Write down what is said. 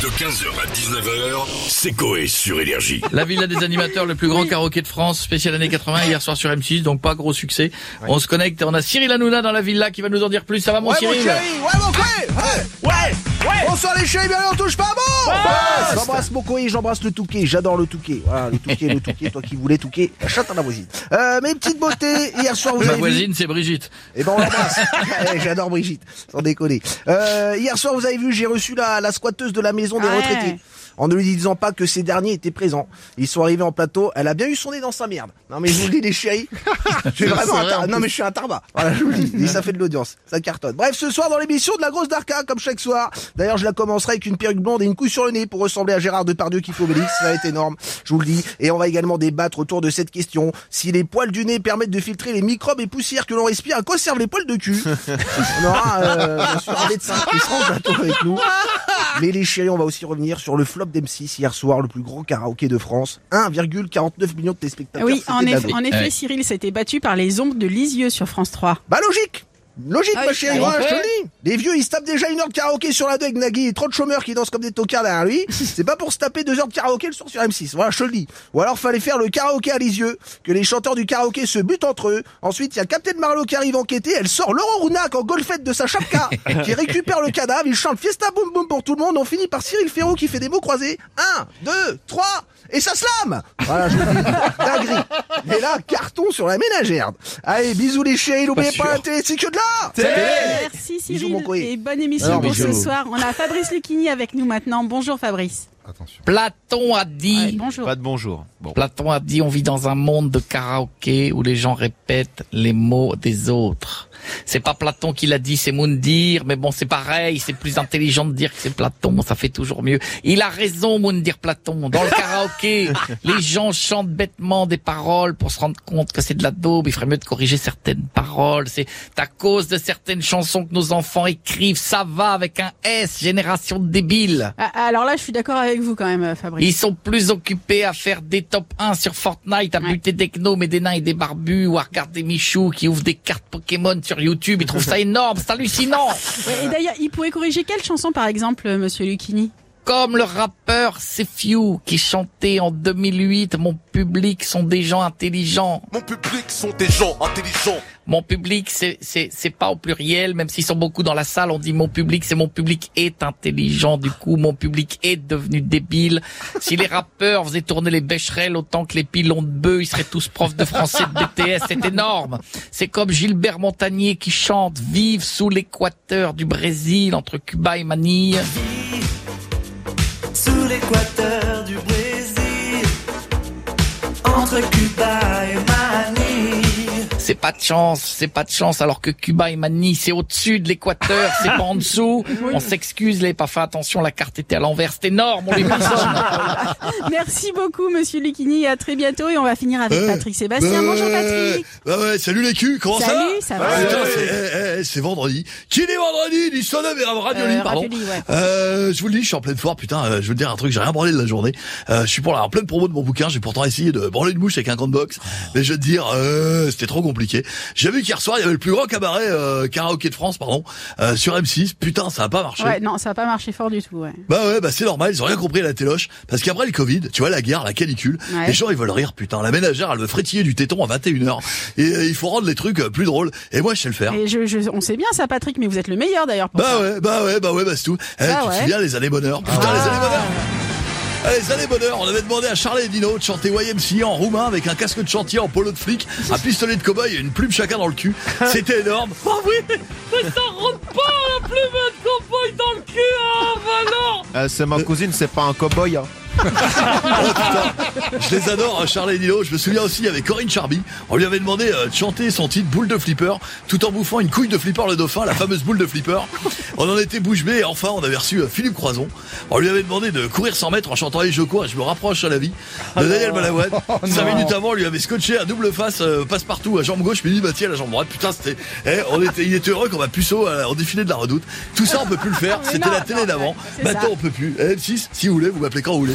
De 15h à 19h, c'est Coé sur Énergie. La Villa des animateurs, le plus grand karaoké de France, spécial année 80, hier soir sur M6, donc pas gros succès. On se connecte, on a Cyril Hanouna dans la villa qui va nous en dire plus. Ça va mon Ouais, mon Cyril chéri, ouais, mon Coé Ouais, ouais, Bonsoir les chéris, bienvenue, on touche pas bon J'embrasse mon Coé, j'embrasse le Touquet, j'adore le Touquet. Voilà, le Touquet, le Touquet, toi qui voulais Touquet, chatte à la voisine. Euh, mes petites beautés, hier soir vous Ma avez vu... voisine, c'est Brigitte. Eh ben on l'embrasse. Eh, J'adore Brigitte, sans déconner. Euh, hier soir vous avez vu, j'ai reçu la, la squatteuse de la maison des Ouais. retraités. En ne lui disant pas que ces derniers étaient présents. Ils sont arrivés en plateau, elle a bien eu son nez dans sa merde. Non mais je vous le dis les chéris, je suis vraiment un tar- Non mais je suis un tarba. Voilà, je vous le dis. Et ça fait de l'audience, ça cartonne. Bref, ce soir dans l'émission de la grosse Darka, comme chaque soir. D'ailleurs, je la commencerai avec une perruque blonde et une couille sur le nez pour ressembler à Gérard Depardieu qui fait Obélix. Ça va être énorme, je vous le dis. Et on va également débattre autour de cette question. Si les poils du nez permettent de filtrer les microbes et poussières que l'on respire, à quoi servent les poils de cul? On aura euh, bien sûr un médecin qui sera en plateau avec nous. Mais les chéris, on va aussi revenir sur le flop d'M6 hier soir, le plus grand karaoké de France. 1,49 millions de téléspectateurs. Oui, en dingue. en effet Ouais. Cyril s'était battu par les ombres de Lisieux sur France 3. Bah logique Logique Ah ma chérie, ouais, en je te le dis. Les vieux, ils se tapent déjà une heure de karaoké sur la deux avec Nagui et trop de chômeurs qui dansent comme des tocards derrière lui. C'est pas pour se taper deux heures de karaoké le soir sur M6. Voilà, je te le dis. Ou alors fallait faire le karaoké à Lisieux, que les chanteurs du karaoké se butent entre eux. Ensuite, il y a Captain Marlowe qui arrive enquêter. Elle sort Laurent Rounac en golfette de sa chapka, qui récupère le cadavre. Il chante Fiesta Boum Boum pour tout le monde. On finit par Cyril Ferraud qui fait des mots croisés. Un, deux, trois, et ça slame Voilà, je vous dis. Dinguerie. Mais là, carton sur la ménagère. Allez, bisous les chéris. N'oubliez pas, la télé, c'est que de là Merci Cyril et bonne émission Alors, pour ce soir. On a Fabrice Lucchini avec nous maintenant. Bonjour Fabrice. Platon a Ouais, dit, bonjour. Pas de bonjour. Bon. Platon a dit, on vit dans un monde de karaoké où les gens répètent les mots des autres. C'est pas Platon qui l'a dit, c'est Moundir, mais bon, c'est pareil, c'est plus intelligent de dire que c'est Platon, ça fait toujours mieux. Il a raison, Moundir Platon. Dans le karaoké, les gens chantent bêtement des paroles pour se rendre compte que c'est de la daube. Il ferait mieux de corriger certaines paroles. C'est à cause de certaines chansons que nos enfants écrivent. Ça va avec un S, génération de débiles. Ah, alors là, je suis d'accord avec vous quand même, euh, Fabrice. Ils sont plus occupés à faire des top 1 sur Fortnite, à Ouais. buter des gnomes et des nains et des barbus, ou à regarder Michou qui ouvre des cartes Pokémon sur YouTube. Ils trouvent ça énorme, c'est hallucinant. Et d'ailleurs, il pourrait corriger quelle chanson par exemple, euh, Monsieur Lucchini? Comme le rappeur Sefiu qui chantait en 2008, mon public sont des gens intelligents. Mon public sont des gens intelligents. Mon public, c'est, c'est, c'est pas au pluriel, même s'ils sont beaucoup dans la salle, on dit mon public, c'est mon public est intelligent, du coup, mon public est devenu débile. Si les rappeurs faisaient tourner les bécherelles autant que les pilons de bœufs, ils seraient tous profs de français de BTS, c'est énorme. C'est comme Gilbert Montagnier qui chante Vive sous l'équateur du Brésil, entre Cuba et Manille. L'équateur pas de chance, c'est pas de chance, alors que Cuba et Manille, c'est au-dessus de l'équateur, c'est pas en dessous. On s'excuse, les pas fait attention, la carte était à l'envers, c'est énorme, on les. Merci beaucoup, Monsieur Lucchini. À très bientôt et on va finir avec Patrick Sébastien. Bonjour Patrick. Bah ouais, salut les culs, comment Salut, ça ça va va Putain, c'est eh, eh, c'est vendredi. Qui dit vendredi sonne et radioli, Euh, pardon. Radioli, ouais. Euh, je vous le dis, je suis en pleine forme, putain, euh, je veux te dire un truc, j'ai rien branlé de la journée. Euh, je suis pour la, en pleine promo de mon bouquin, j'ai pourtant essayé de branler une mouche avec un grand box, mais je veux te dire, euh, c'était trop compliqué. J'ai vu qu'hier soir, il y avait le plus grand cabaret euh, karaoké de France, pardon, euh, sur M6. Putain, ça a pas marché. Ouais, non, ça a pas marché fort du tout. Ouais. Bah ouais, bah c'est normal, ils ont rien compris à la téloche. Parce qu'après le Covid, tu vois, la guerre, la canicule, Ouais. les gens ils veulent rire, putain. La ménagère, elle veut frétiller du téton à 21h. Et euh, il faut rendre les trucs euh, plus drôles. Et moi, je sais le faire. Et je, je, on sait bien ça, Patrick, mais vous êtes le meilleur d'ailleurs Bah ça. ouais, bah ouais, bah ouais, bah c'est tout. Eh, Bah tu te ouais. souviens les années bonheur Putain, Ah. les années bonheur Allez, les années bonheur, on avait demandé à Charlie et Dino de chanter YMCA en roumain avec un casque de chantier en polo de flic, un pistolet de cow-boy et une plume chacun dans le cul. C'était énorme. Oh oui, mais ça rentre pas la plume de cowboy dans le cul, ah bah non Euh, c'est ma cousine, c'est pas un cowboy. Hein. Je les adore, hein, Charlie et Dino. Je me souviens aussi, il y avait Corinne Charby. On lui avait demandé euh, de chanter son titre Boule de Flipper, tout en bouffant une couille de Flipper le dauphin, la fameuse boule de Flipper. On en était bouche bée et enfin, on avait reçu euh, Philippe Croison. On lui avait demandé de courir 100 mètres en chantant Et je cours et je me rapproche à la vie de Daniel Balavoine. Cinq minutes avant, on lui avait scotché un double face euh, passe-partout à jambe gauche, Mini Mathieu à la jambe droite. Putain, c'était, eh, on était, il était heureux comme un puceau au défilé de la redoute. Tout ça, on peut plus le faire. C'était la télé d'avant. Maintenant, ça. on peut plus. Eh, M6, si vous voulez, vous m'appelez quand vous voulez.